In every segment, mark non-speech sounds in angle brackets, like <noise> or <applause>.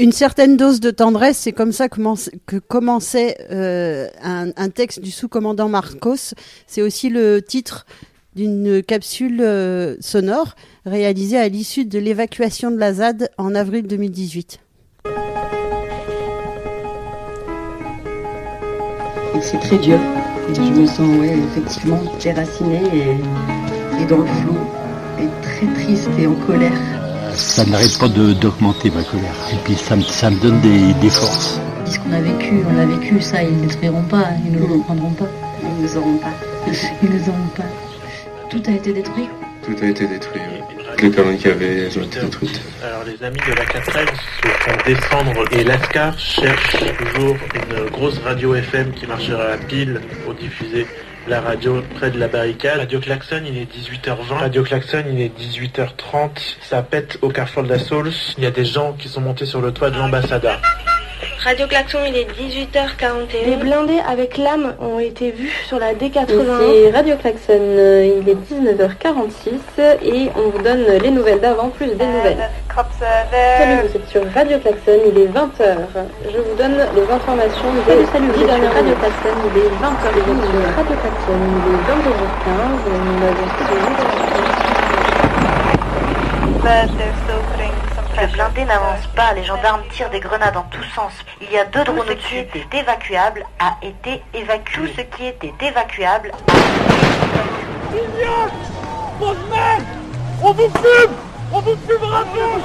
Une certaine dose de tendresse, c'est comme ça que commençait euh, un, texte du sous-commandant Marcos. C'est aussi le titre d'une capsule euh, sonore réalisée à l'issue de l'évacuation de la ZAD en avril 2018. C'est très dur. Je me sens effectivement déracinée et, et dans le flou, et très triste et en colère ça n'arrête pas d'augmenter ma colère. Et puis ça me, ça me donne des, des forces. Ce qu'on a vécu, on l'a vécu, ça, ils ne détruiront pas, ils ne le reprendront pas. <laughs> Ils ne nous auront pas. ils ne nous auront pas. Tout a été détruit Tout a été détruit, Toutes les colonnes qu'il y avait, elles ont été détruites. Alors les amis de la 4 se font descendre et l'ASCAR cherche toujours une grosse radio FM qui marchera à la pile pour diffuser la radio près de la barricade. Radio Klaxon, il est 18h20. Radio Klaxon, il est 18h30. Ça pète au carrefour de la Sauls. Il y a des gens qui sont montés sur le toit de l'ambassade. Radio Klaxon, il est 18h41. Les blindés avec l'âme ont été vus sur la D80. C'est Radio Klaxon, il est 19h46 et on vous donne les nouvelles d'avant plus des nouvelles. Salut, vous êtes sur Radio Klaxon, il est 20h. Je vous donne les informations salut, salut, vous êtes sur Radio Klaxon, il est 20h. Radio Klaxon, il est 22h15. Nous avons les blindés n'avancent pas, les gendarmes tirent des grenades en tous sens. Il y a deux drones qui était évacuable a été évacué. Tout ce qui était évacuable. On vous fume On vous fumera tous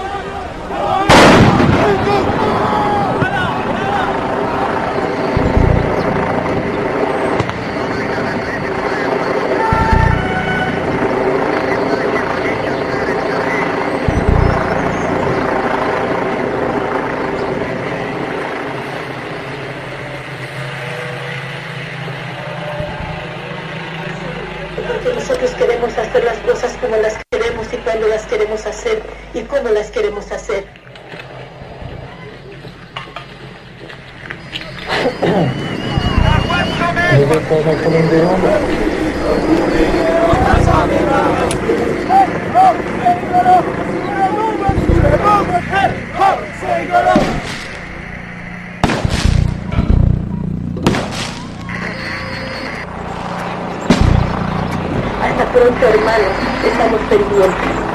hacer las cosas como las queremos y cuando las queremos hacer y cómo las queremos hacer. Pronto, hermanos, estamos pendientes.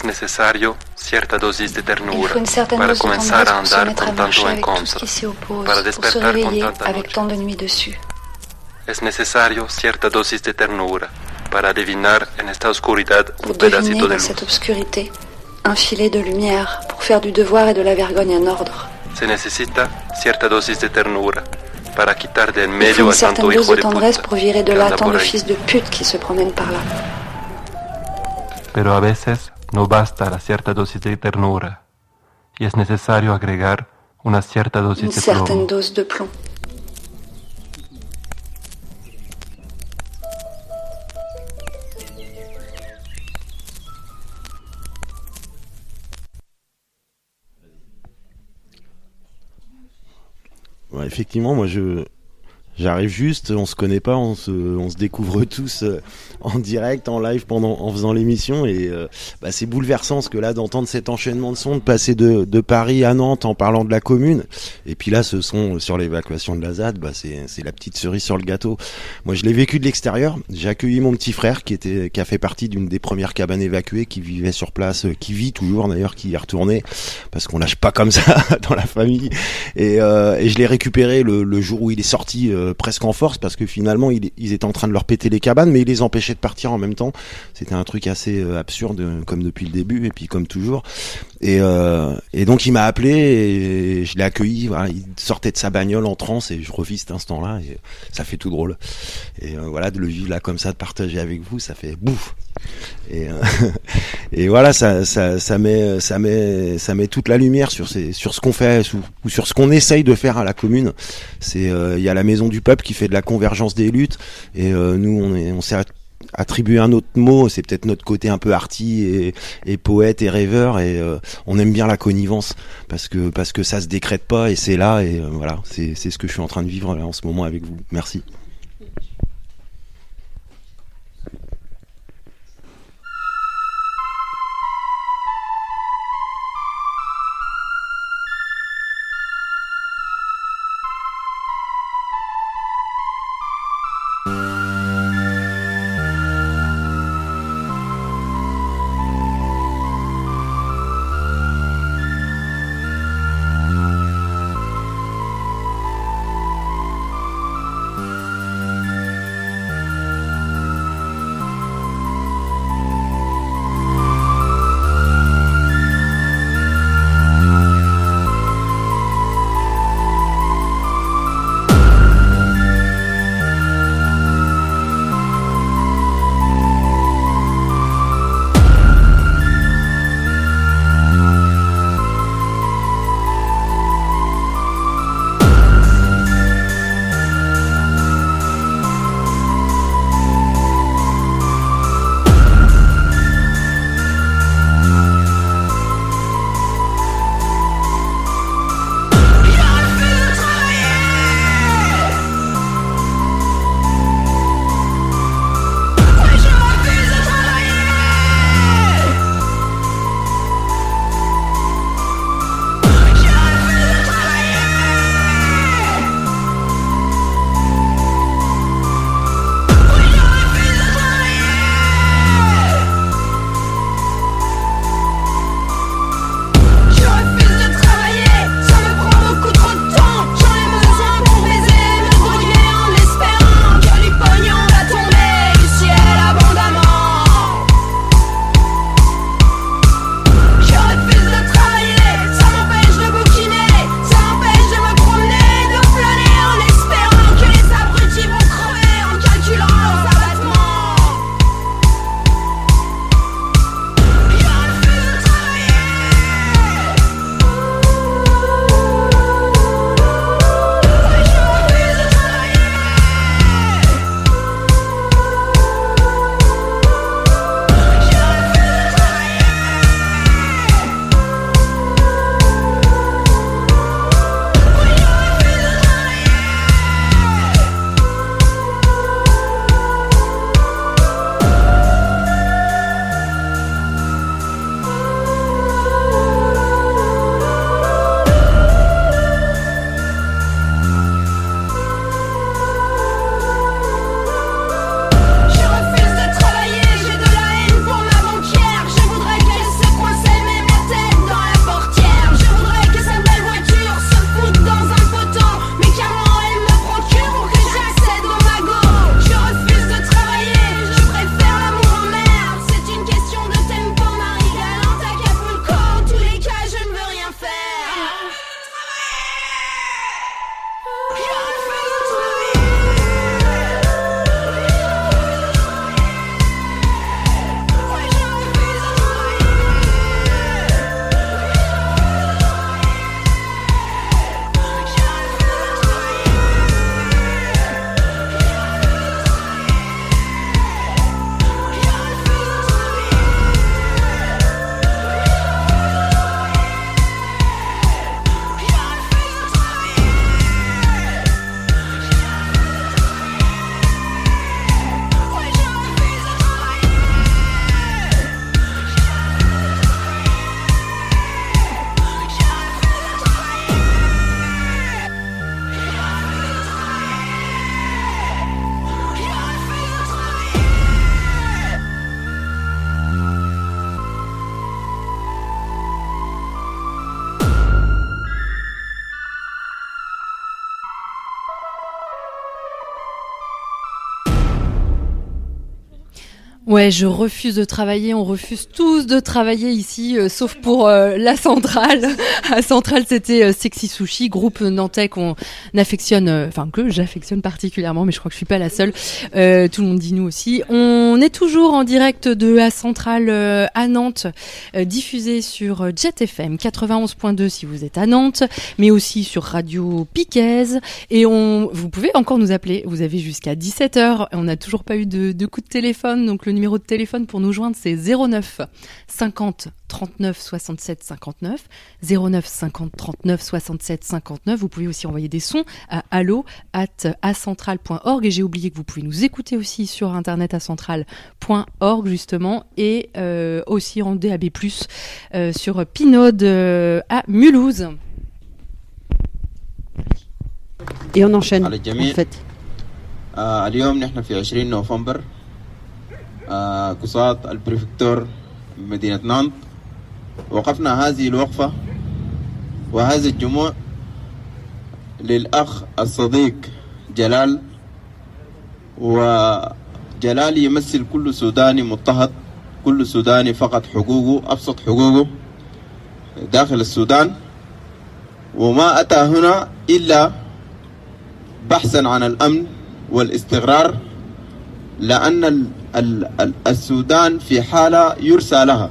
Es necesario cierta dosis de ternura para comenzar a andar con tanto encontro, para despertar con tanta noche. Es necesario cierta dosis de ternura para adivinar en esta oscuridad un pedacito de luz. obscurité, un filet de lumière pour faire du devoir et de la vergogne un ordre. Se necesita cierta dosis de ternura para quitar de en medio a tanto hijo de tendresse pour virer de là tant de fils de pute qui se promènent par là. Pero a veces no basta la cierta dosis de ternura y es necesario agregar una cierta dosis de plomo. dose de plomb. Ouais, effectivement, moi je j'arrive juste, on se connaît pas, on se, on se découvre <laughs> tous euh, en direct, en live pendant, en faisant l'émission. Et euh, bah, c'est bouleversant ce que là d'entendre cet enchaînement de sons, de passer de, de, Paris à Nantes en parlant de la commune. Et puis là ce son sur l'évacuation de la ZAD, bah, c'est, la petite cerise sur le gâteau. Moi je l'ai vécu de l'extérieur, j'ai accueilli mon petit frère qui était, qui a fait partie d'une des premières cabanes évacuées, qui vivait sur place, euh, qui vit toujours d'ailleurs, qui y est retourné parce qu'on lâche pas comme ça <laughs> dans la famille. Et, euh, et je l'ai récupéré le, le, jour où il est sorti presque en force parce que finalement ils, étaient en train de leur péter les cabanes mais ils les empêchaient de partir en même temps. C'était un truc assez euh, absurde, comme depuis le début, et puis comme toujours. Et, euh, et donc il m'a appelé et je l'ai accueilli. Il sortait de sa bagnole en transe et je revis cet instant-là et ça fait tout drôle. et voilà de le vivre là comme ça, de partager avec vous, ça fait bouf. Et, <laughs> et voilà, ça, ça, ça met, ça met, ça met toute la lumière sur, ces, sur ce qu'on fait ou, sur ce qu'on essaye de faire à la commune. C'est, il y a la maison du peuple qui fait de la convergence des luttes, et nous, on est, on s'est attribuer un autre mot, c'est peut-être notre côté un peu arty et, poète et rêveur. Et euh, on aime bien la connivence parce que parce que ça se décrète pas et c'est là. Et euh, voilà, c'est c'est ce que je suis en train de vivre en ce moment avec vous. Merci. Ouais, je refuse de travailler. On refuse tous de travailler ici, euh, sauf pour euh, la centrale. <laughs> à centrale, c'était euh, Sexy Sushi, groupe nantais qu'on affectionne, enfin que j'affectionne particulièrement, mais je crois que je suis pas la seule. tout le monde dit nous aussi. On est toujours en direct de la centrale à Nantes, diffusé sur Jet FM 91.2 si vous êtes à Nantes, mais aussi sur Radio Piquez. Et on, vous pouvez encore nous appeler. Vous avez jusqu'à 17h. On n'a toujours pas eu de, de coup de téléphone, donc le numéro de téléphone pour nous joindre, c'est 09 50 39 67 59. 09 50 39 67 59. Vous pouvez aussi envoyer des sons à allo at acentral.org. Et j'ai oublié que vous pouvez nous écouter aussi sur internet acentral.org justement et euh, aussi en DAB+, euh, sur Pinode euh, à Mulhouse. Et on enchaîne en fait. قصاد البريفكتور مدينة نانت. وقفنا هذه الوقفة وهذا الجموع للأخ الصديق جلال. وجلال يمثل كل سوداني مضطهد كل سوداني فقد حقوقه أبسط حقوقه داخل السودان. وما أتى هنا إلا بحثا عن الأمن والاستقرار لأن السودان في حالة يرسى لها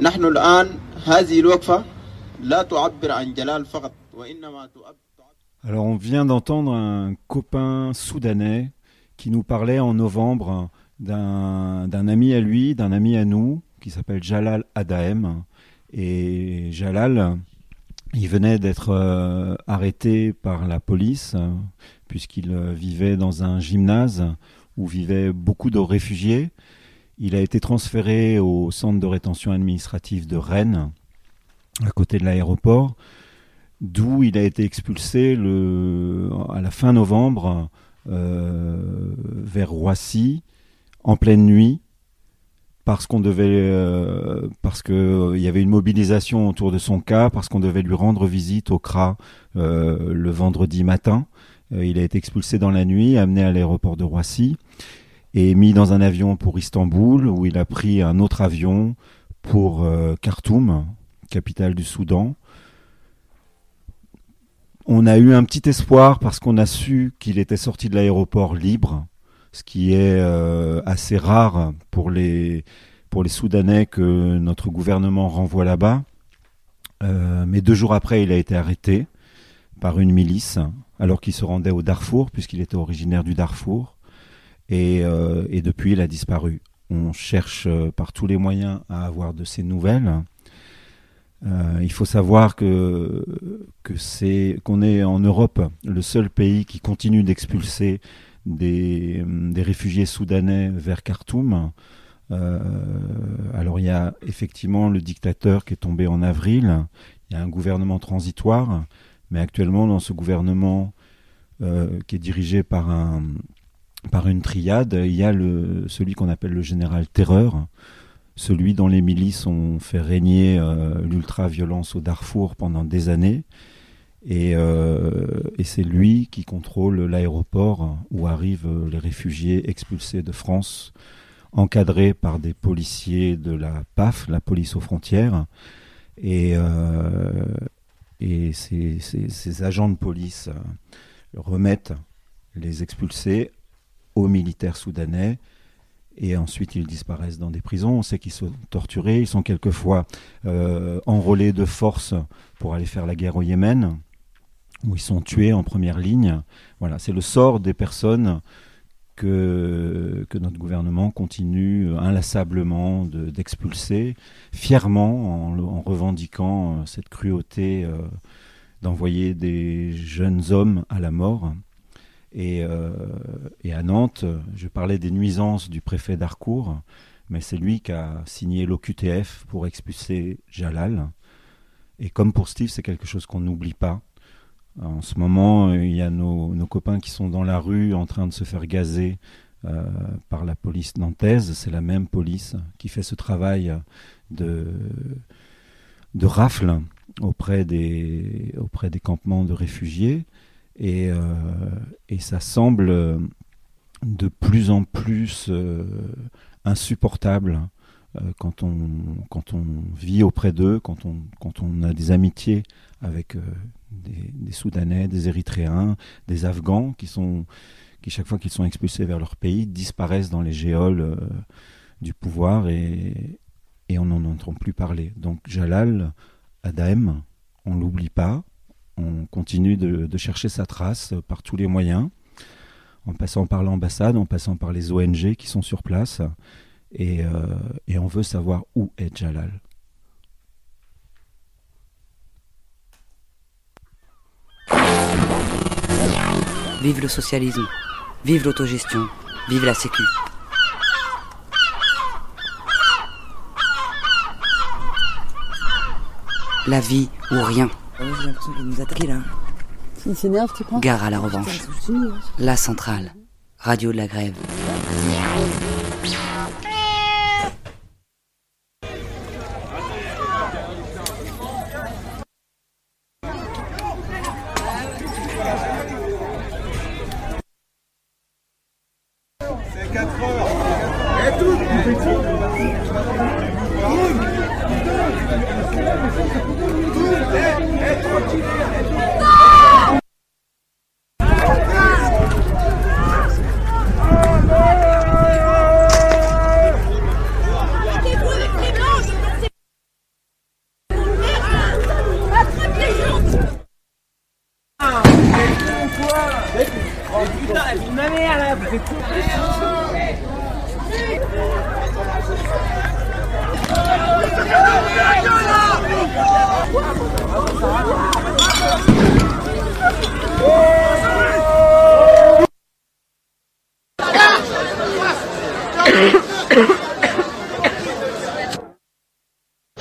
نحن الآن هذه الوقفة لا تعبر عن جلال فقط وإنما تعبر Alors on vient d'entendre un copain soudanais qui nous parlait en novembre d'un ami à lui, d'un ami à nous, qui s'appelle Jalal Adaem. Et Jalal, il venait d'être euh, arrêté par la police puisqu'il euh, vivait dans un gymnase où vivaient beaucoup de réfugiés. Il a été transféré au centre de rétention administrative de Rennes, à côté de l'aéroport, d'où il a été expulsé à la fin novembre euh, vers Roissy en pleine nuit parce qu'on devait euh, parce que euh, il y avait une mobilisation autour de son cas parce qu'on devait lui rendre visite au CRA le vendredi matin il a été expulsé dans la nuit, amené à l'aéroport de Roissy et mis dans un avion pour Istanbul, où il a pris un autre avion pour euh, Khartoum, capitale du Soudan. On a eu un petit espoir parce qu'on a su qu'il était sorti de l'aéroport libre, ce qui est euh, assez rare pour les, pour les Soudanais que notre gouvernement renvoie là-bas. mais deux jours après, il a été arrêté par une milice alors qu'il se rendait au Darfour, puisqu'il était originaire du Darfour. Et, euh, depuis, il a disparu. On cherche euh, par tous les moyens à avoir de ses nouvelles. Euh, il faut savoir que, c'est qu'on est en Europe le seul pays qui continue d'expulser des, réfugiés soudanais vers Khartoum. alors il y a effectivement le dictateur qui est tombé en avril. Il y a un gouvernement transitoire mais actuellement, dans ce gouvernement euh, qui est dirigé par, un, par une triade, il y a le, celui qu'on appelle le général Terreur, celui dont les milices ont fait régner euh, l'ultra-violence au Darfour pendant des années. Et, euh, et c'est lui qui contrôle l'aéroport où arrivent les réfugiés expulsés de France, encadrés par des policiers de la PAF, la police aux frontières. Et, et ces, agents de police euh, remettent les expulsés aux militaires soudanais et ensuite ils disparaissent dans des prisons. On sait qu'ils sont torturés, ils sont quelquefois euh, enrôlés de force pour aller faire la guerre au Yémen, où ils sont tués en première ligne. Voilà, c'est le sort des personnes que, notre gouvernement continue inlassablement d'expulser, fièrement en, revendiquant euh, cette cruauté euh, d'envoyer des jeunes hommes à la mort. Et, euh, et, à Nantes, je parlais des nuisances du préfet d'Harcourt, mais c'est lui qui a signé l'OQTF pour expulser Jalal. Et comme pour Steve, c'est quelque chose qu'on n'oublie pas. En ce moment, euh, il y a nos, copains qui sont dans la rue en train de se faire gazer euh, par la police nantaise. C'est la même police qui fait ce travail de, rafle auprès des, campements de réfugiés. Et, euh, et ça semble de plus en plus insupportables quand, on, quand on vit auprès d'eux, quand on, quand on a des amitiés avec des, des, Soudanais, des Érythréens, des Afghans qui sont qui chaque fois qu'ils sont expulsés vers leur pays disparaissent dans les géoles du pouvoir et, et on n'en entend plus parler. Donc Jalal Adem, on l'oublie pas, on continue de, chercher sa trace par tous les moyens, en passant par l'ambassade, en passant par les ONG qui sont sur place, et, euh, et on veut savoir où est Jalal. Vive le socialisme, vive l'autogestion, vive la sécu. La vie ou rien. J'ai l'impression qu'il nous attaquer là. Il s'énerve, tu crois? Gare à la revanche. La centrale. Radio de la grève.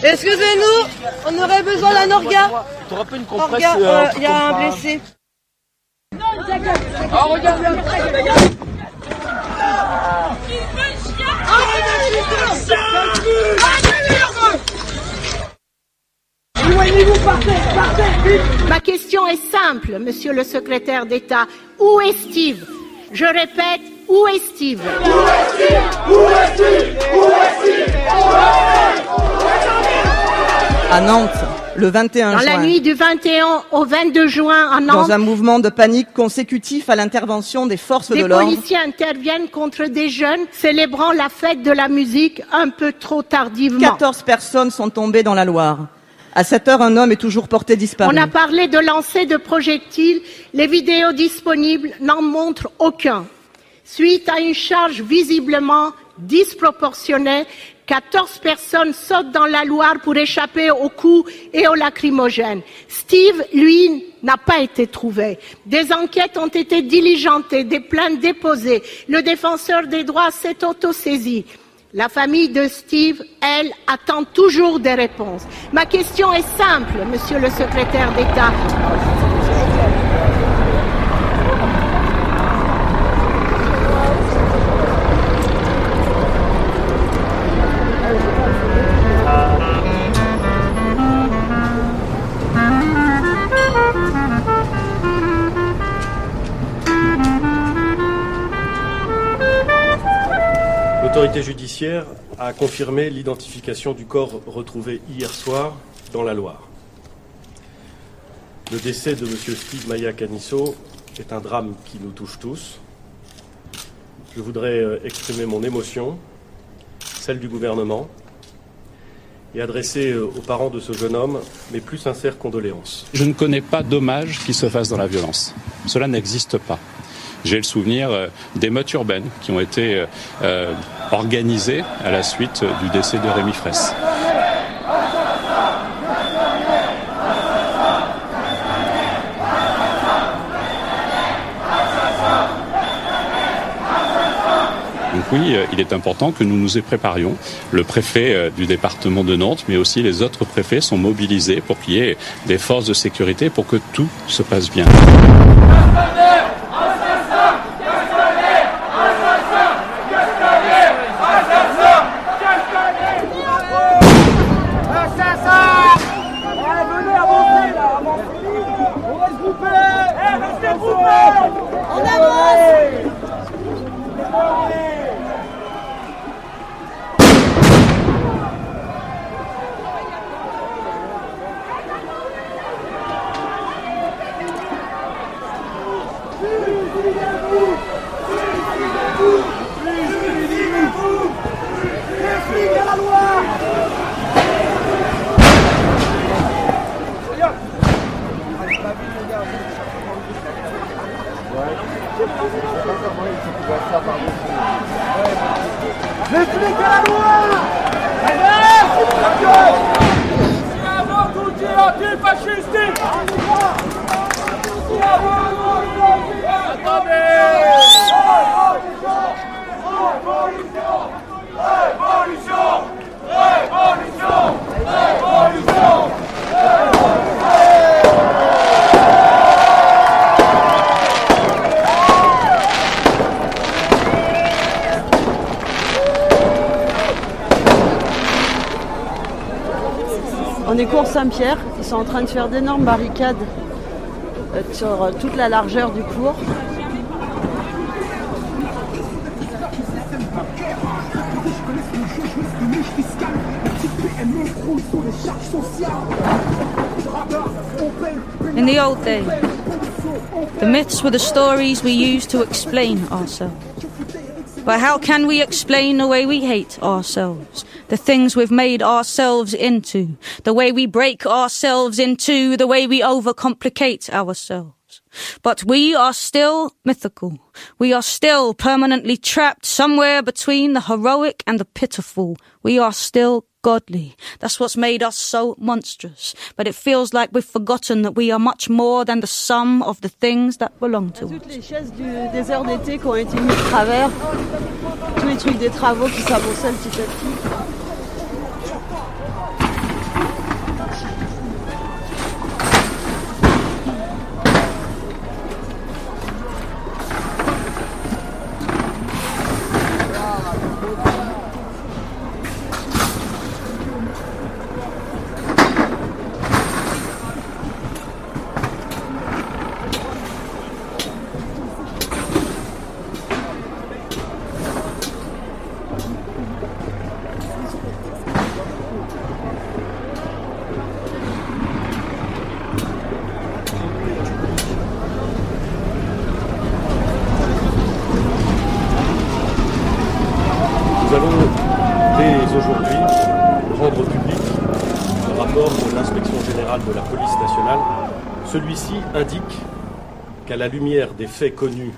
Excusez-nous, on aurait besoin d'un orga. T'auras pas une compresse euh, Il y a un blessé. Ma question est simple, monsieur le secrétaire d'État. Où est Steve? Je répète, où est Steve? Où est Où est Où est Steve? À Nantes, le 21 Dans juin. la nuit du 21 au 22 juin à Nantes, Dans un mouvement de panique consécutif à l'intervention des forces des de l'ordre. policiers interviennent contre des jeunes célébrant la fête de la musique un peu trop tardivement. 14 personnes sont tombées dans la Loire. À cette heure, un homme est toujours porté disparu. On a parlé de lancer de projectiles. Les vidéos disponibles n'en montrent aucun. Suite à une charge visiblement disproportionnée, 14 personnes sautent dans la Loire pour échapper aux coups et aux lacrymogènes. Steve, lui, n'a pas été trouvé. Des enquêtes ont été diligentées, des plaintes déposées. Le défenseur des droits s'est autosaisi. La famille de Steve, elle, attend toujours des réponses. Ma question est simple, monsieur le secrétaire d'État. L'autorité judiciaire a confirmé l'identification du corps retrouvé hier soir dans la Loire. Le décès de M. Steve Maya Canisso est un drame qui nous touche tous. Je voudrais euh, exprimer mon émotion, celle du gouvernement, et adresser euh, aux parents de ce jeune homme mes plus sincères condoléances. Je ne connais pas d'hommage qui se fasse dans la violence. Cela n'existe pas. J'ai le souvenir euh, d'émeutes urbaines qui ont été euh, euh, organisées à la suite du décès de Rémi Fraisse. Oui, il est important que nous nous y préparions. Le préfet du département de Nantes, mais aussi les autres préfets sont mobilisés pour qu'il y ait des forces de sécurité pour que tout se passe bien. Explique la loi Révolution Révolution Révolution On est cours Saint-Pierre, ils sont en train de faire d'énormes barricades euh, sur euh, toute la largeur du cours. In the old days, the myths were the stories we used to explain ourselves. But how can we explain the way we hate ourselves? The things we've made ourselves into, the way we break ourselves into, the way we overcomplicate ourselves. But we are still mythical. We are still permanently trapped somewhere between the heroic and the pitiful. We are still godly. That's what's made us so monstrous. But it feels like we've forgotten that we are much more than the sum of the things that belong to us. Toutes les chaises du désert d'été qui ont été mises de travers, tous les trucs des travaux qui s'avançaient petit à petit. Public le rapport de l'inspection générale de la police nationale. Celui-ci indique qu'à la lumière des faits connus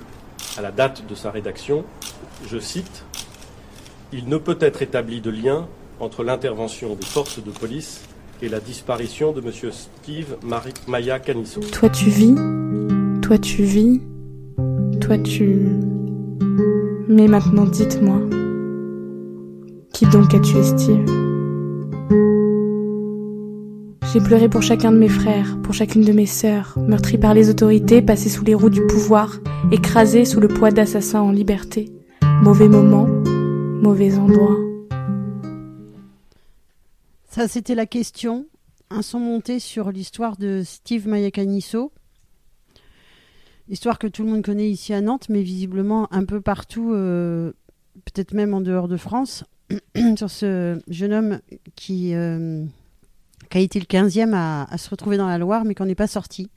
à la date de sa rédaction, je cite, il ne peut être établi de lien entre l'intervention des forces de police et la disparition de M. Steve Maya Canisso. Toi tu vis, toi tu vis, toi tu... Mais maintenant dites-moi, qui donc a tué Steve J'ai pleuré pour chacun de mes frères, pour chacune de mes sœurs, meurtris par les autorités, passés sous les roues du pouvoir, écrasés sous le poids d'assassins en liberté. Mauvais moment, mauvais endroit. Ça, c'était la question. Un son monté sur l'histoire de Steve Mayakanisso. Histoire que tout le monde connaît ici à Nantes, mais visiblement un peu partout, euh, peut-être même en dehors de France, <clears throat> sur ce jeune homme qui, euh, qui a été le 15e à, se retrouver dans la Loire, mais qui n'en est pas sorti,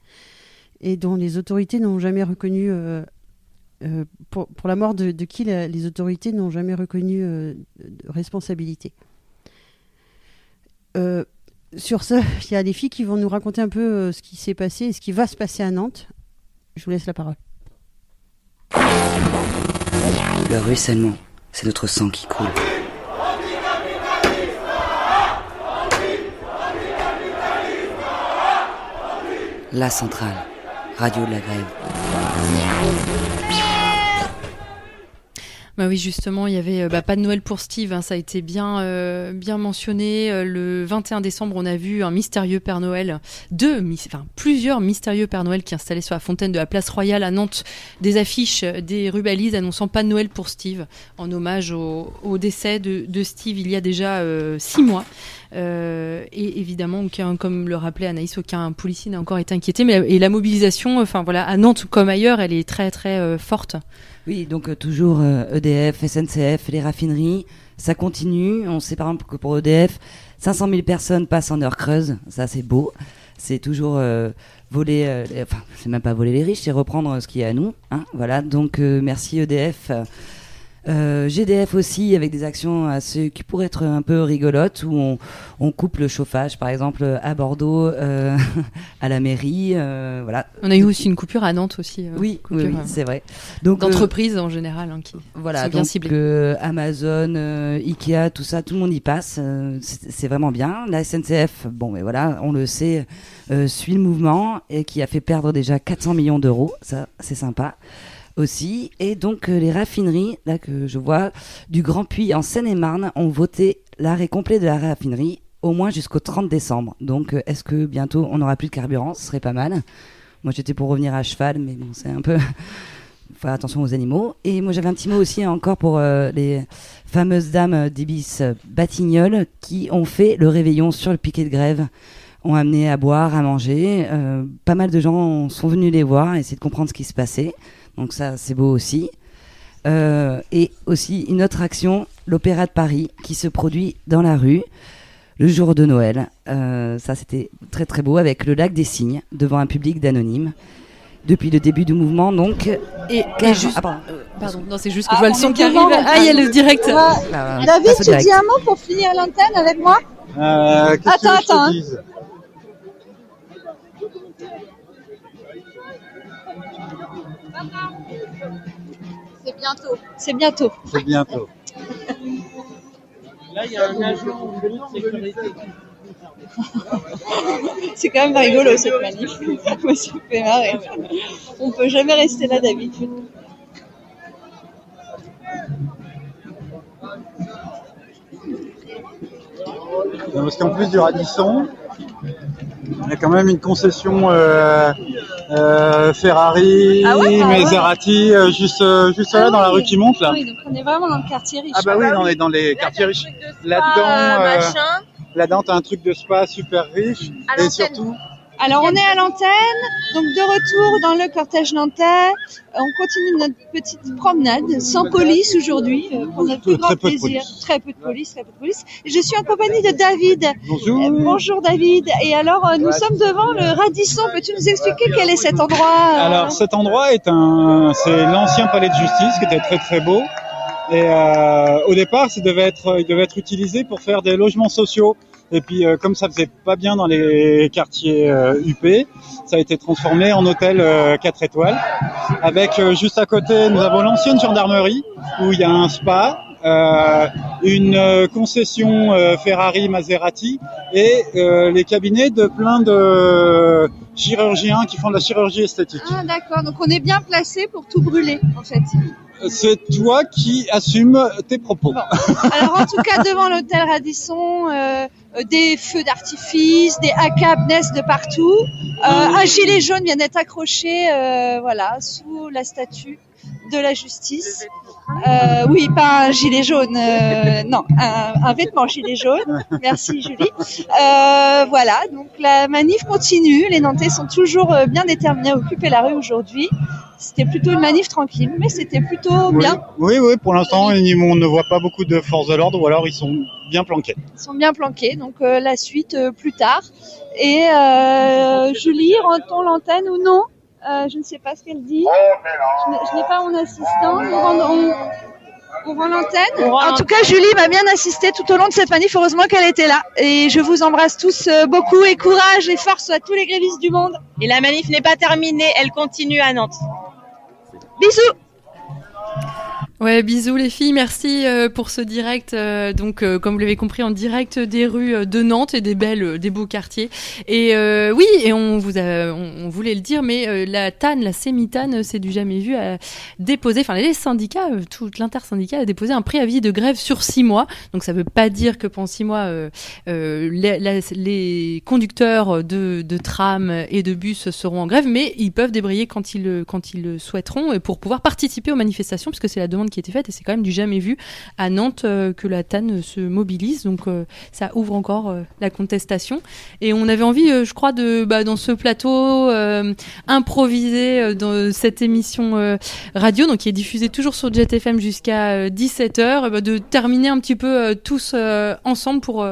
et dont les autorités n'ont jamais reconnu, euh, euh, pour, la mort de, qui les autorités n'ont jamais reconnu euh, responsabilité. Sur ce, <laughs> il y a des filles qui vont nous raconter un peu ce qui s'est passé et ce qui va se passer à Nantes. Je vous laisse la parole. Le ruissellement, c'est notre sang qui coule. La centrale, radio de la grève. Bah oui, justement, il y avait euh, bah, pas de Noël pour Steve. hein, ça a été bien, euh, mentionné. Euh, Le 21 décembre, on a vu un mystérieux Père Noël, deux, plusieurs mystérieux Père Noël qui installaient sur la fontaine de la place Royale à Nantes des affiches, des rubalises annonçant pas de Noël pour Steve, en hommage au, décès de, Steve il y a déjà six mois. Euh, et évidemment, comme le rappelait Anaïs, aucun policier n'a encore été inquiété. Mais et la mobilisation, enfin voilà, à Nantes comme ailleurs, elle est très très euh, forte. Oui, donc euh, toujours EDF, SNCF, les raffineries, ça continue. On sait par exemple que pour EDF, 500 000 personnes passent en heure creuse. Ça, c'est beau. C'est toujours voler, enfin, c'est même pas voler les riches, c'est reprendre ce qui est à nous. Hein, voilà. Donc merci EDF. Euh, Euh, GDF aussi avec des actions assez, qui pourraient être un peu rigolotes où on, on coupe le chauffage par exemple à Bordeaux euh, <laughs> à la mairie euh, voilà. On a eu aussi une coupure à Nantes aussi euh, oui, oui, oui c'est vrai. Donc d'entreprises en général hein, qui voilà sont bien donc, ciblées. Amazon Ikea tout ça tout le monde y passe c'est vraiment bien. La SNCF bon mais voilà on le sait suit le mouvement et qui a fait perdre déjà 400 millions d'euros ça c'est sympa aussi. Et donc euh, les raffineries, là que je vois, du Grand Puy en Seine-et-Marne ont voté l'arrêt complet de la raffinerie au moins jusqu'au 30 décembre. Donc euh, est-ce que bientôt on n'aura plus de carburant? Ce serait pas mal. Moi j'étais pour revenir à cheval, mais bon c'est un peu... <laughs> faire attention aux animaux. Et moi j'avais un petit mot aussi encore pour euh, les fameuses dames d'Ibis Batignolles qui ont fait le réveillon sur le piquet de grève ont amené à boire, à manger. Pas mal de gens sont venus les voir, essayer de comprendre ce qui se passait. Donc ça, c'est beau aussi. Euh, et aussi une autre action, l'Opéra de Paris, qui se produit dans la rue le jour de Noël. Euh, ça, c'était très très beau, avec le lac des Cygnes, devant un public d'anonymes. Depuis le début du mouvement, donc. Et, et juste. Ah, pardon. pardon. non, c'est juste que ah, je vois le son qui arrive. Ah, il y a le direct. Ah, David, tu dis un mot pour finir l'antenne avec moi? Euh, Attends, attends. C'est bientôt. C'est bientôt. C'est bientôt. Là, il y a un agent de sécurité. <laughs> C'est quand même rigolo cette manif. <laughs> Ça me fait marrer. On peut jamais rester là d'habitude. Parce qu'en plus du radisson, il y a quand même une concession euh, euh, Ferrari, ah ouais, ah Maserati, euh, juste, euh, juste ah là oui, dans la rue qui monte là. Oui, donc on est vraiment dans le quartier riche. Ah bah oui, on est dans les quartiers riches. Là-dedans, euh, là-dedans, t'as un truc de spa super riche et surtout. Alors on est à l'antenne, donc de retour dans le cortège nantais. On continue notre petite promenade sans police aujourd'hui euh, pour notre plus grand plaisir. Très peu de police, très peu de police. Et je suis en compagnie de David. Bonjour. Euh, bonjour David. Et alors euh, nous sommes devant le Radisson. Peux-tu nous expliquer quel est cet endroit Alors cet endroit est un, c'est l'ancien palais de justice qui était très très beau. Et euh, au départ, ça devait être, il devait être utilisé pour faire des logements sociaux. Et puis, euh, comme ça faisait pas bien dans les quartiers euh, UP, ça a été transformé en hôtel euh, 4 étoiles. Avec euh, juste à côté, nous avons l'ancienne gendarmerie où il y a un spa, euh, une euh, concession euh, Ferrari Maserati et euh, les cabinets de plein de chirurgiens qui font de la chirurgie esthétique. Ah d'accord. Donc on est bien placé pour tout brûler en fait. C'est toi qui assumes tes propos. Alors en tout cas devant l'hôtel Radisson, euh, des feux d'artifice, des ACAB naissent de partout. Euh, un gilet jaune vient d'être accroché, euh, voilà, sous la statue de la justice. Euh, oui, pas un gilet jaune, euh, non, un, un vêtement gilet jaune. Merci Julie. Euh, voilà, donc la manif continue. Les Nantais sont toujours bien déterminés à occuper la rue aujourd'hui. C'était plutôt une manif tranquille, mais c'était plutôt bien. Oui, oui, pour l'instant, on ne voit pas beaucoup de forces de l'ordre ou alors ils sont bien planqués. Ils sont bien planqués, donc la suite plus tard. Et Julie, rend-on l'antenne ou non? Euh, Je ne sais pas ce qu'elle dit. Je n'ai- je n'ai pas mon assistant. On rend, on- on rend l'antenne. En tout cas, Julie m'a bien assisté tout au long de cette manif. Heureusement qu'elle était là. Et je vous embrasse tous euh, beaucoup et courage et force à tous les grévistes du monde. Et la manif n'est pas terminée, elle continue à Nantes. Bisous Ouais, bisous les filles, merci euh, pour ce direct. euh, donc, euh, comme vous l'avez compris, en direct des rues de Nantes et des belles, des beaux quartiers. Et euh, oui, et on vous a, on, voulait le dire, mais la TAN, la sémitane, c'est du jamais vu, a déposé, enfin les syndicats, euh, tout l'intersyndicat a déposé un préavis de grève sur six mois. Donc, ça veut pas dire que pendant six mois, euh, les, les conducteurs de, de tram et de bus seront en grève, mais ils peuvent débrayer quand ils, quand ils le souhaiteront pour pouvoir participer aux manifestations, puisque c'est la demande qui été faite et c'est quand même du jamais vu à Nantes euh, que la TAN se mobilise. Donc euh, ça ouvre encore euh, la contestation. Et on avait envie, je crois, de bah, dans ce plateau improvisé dans cette émission radio, donc qui est diffusée toujours sur Jet FM jusqu'à 17h, de terminer un petit peu tous ensemble pour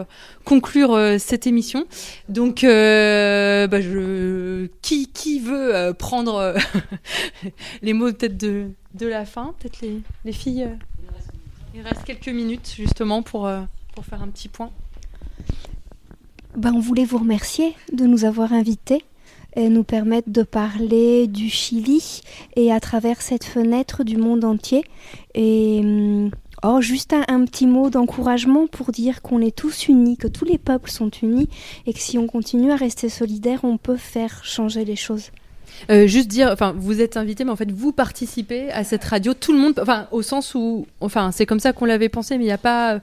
conclure cette émission. Donc, bah, qui, qui veut prendre <laughs> les mots peut-être de, de la fin Peut-être les, les filles euh Il reste quelques minutes justement pour, pour faire un petit point. Ben, on voulait vous remercier de nous avoir invités et nous permettre de parler du Chili et à travers cette fenêtre du monde entier. Et hum, oh, juste un, petit mot d'encouragement pour dire qu'on est tous unis, que tous les peuples sont unis et que si on continue à rester solidaires, on peut faire changer les choses. Euh, juste dire, enfin, vous êtes invité, mais en fait, vous participez à cette radio. Tout le monde, enfin, au sens où, enfin, c'est comme ça qu'on l'avait pensé, mais il n'y a pas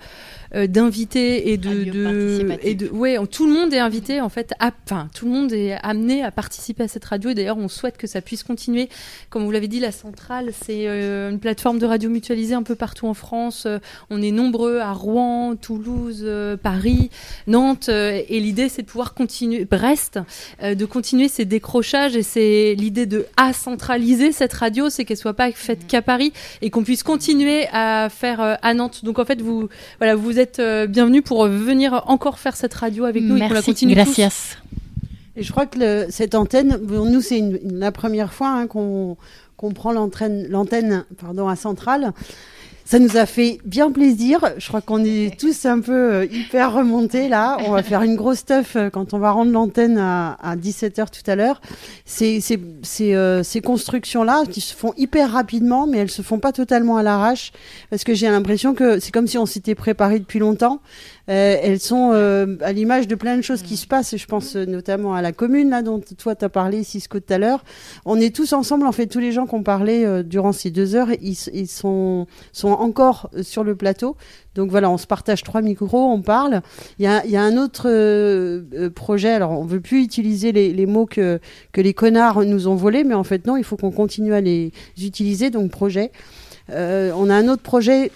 euh, d'invités et de, de et de ouais tout le monde est invité en fait enfin tout le monde est amené à participer à cette radio. Et d'ailleurs on souhaite que ça puisse continuer. Comme vous l'avez dit la centrale c'est euh, une plateforme de radio mutualisée un peu partout en France. Euh, on est nombreux à Rouen Toulouse Paris Nantes et l'idée c'est de pouvoir continuer Brest de continuer ces décrochages et c'est l'idée de à centraliser cette radio c'est qu'elle soit pas faite qu'à Paris et qu'on puisse continuer à faire à Nantes. Donc en fait vous voilà vous êtes êtes euh, bienvenue pour venir encore faire cette radio avec nous Merci, et qu'on la continue gracias. Et je crois que cette antenne, nous c'est la première fois hein, qu'on prend l'antenne pardon à Centrale. Ça nous a fait bien plaisir. Je crois qu'on est tous un peu euh, hyper remontés là. On va faire une grosse stuff euh, quand on va rendre l'antenne à, 17h tout à l'heure. Ces, ces, constructions-là qui se font hyper rapidement, mais elles se font pas totalement à l'arrache parce que j'ai l'impression que c'est comme si on s'était préparé depuis longtemps. Euh, elles sont euh, à l'image de plein de choses qui se passent. Je pense euh, notamment à la commune, là, dont toi, tu as parlé, Cisco, tout à l'heure. On est tous ensemble, en fait, tous les gens qui ont parlé durant ces deux heures, ils, sont, sont encore sur le plateau. Donc voilà, on se partage trois micros, on parle. Il y a, y a un autre projet. Alors, on veut plus utiliser les, les, mots que, que les connards nous ont volés, mais en fait, non, il faut qu'on continue à les utiliser. Donc, projet. on a un autre projet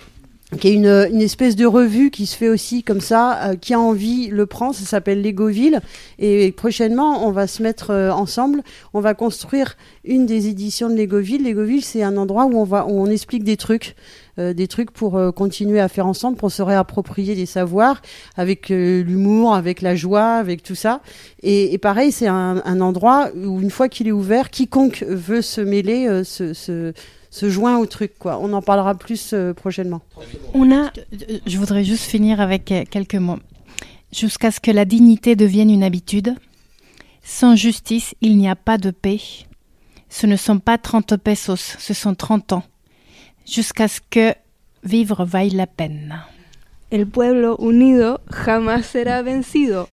qui est une, une, espèce de revue qui se fait aussi comme ça, euh, qui a envie le prend, ça s'appelle Legoville. Et prochainement, on va se mettre euh, ensemble, on va construire une des éditions de Legoville. Legoville, c'est un endroit où on, va, où on explique des trucs. Euh, des trucs pour continuer à faire ensemble, pour se réapproprier des savoirs avec l'humour, avec la joie, avec tout ça. Et, et pareil, c'est un, un, endroit où une fois qu'il est ouvert, quiconque veut se mêler se, se, se joint au truc. Quoi. On en parlera plus euh, prochainement. On a, je voudrais juste finir avec euh, quelques mots. Jusqu'à ce que la dignité devienne une habitude, sans justice, il n'y a pas de paix. Ce ne sont pas 30 pesos, ce sont 30 ans. Jusqu'à ce que vivre vaille la peine. El pueblo unido jamás será vencido.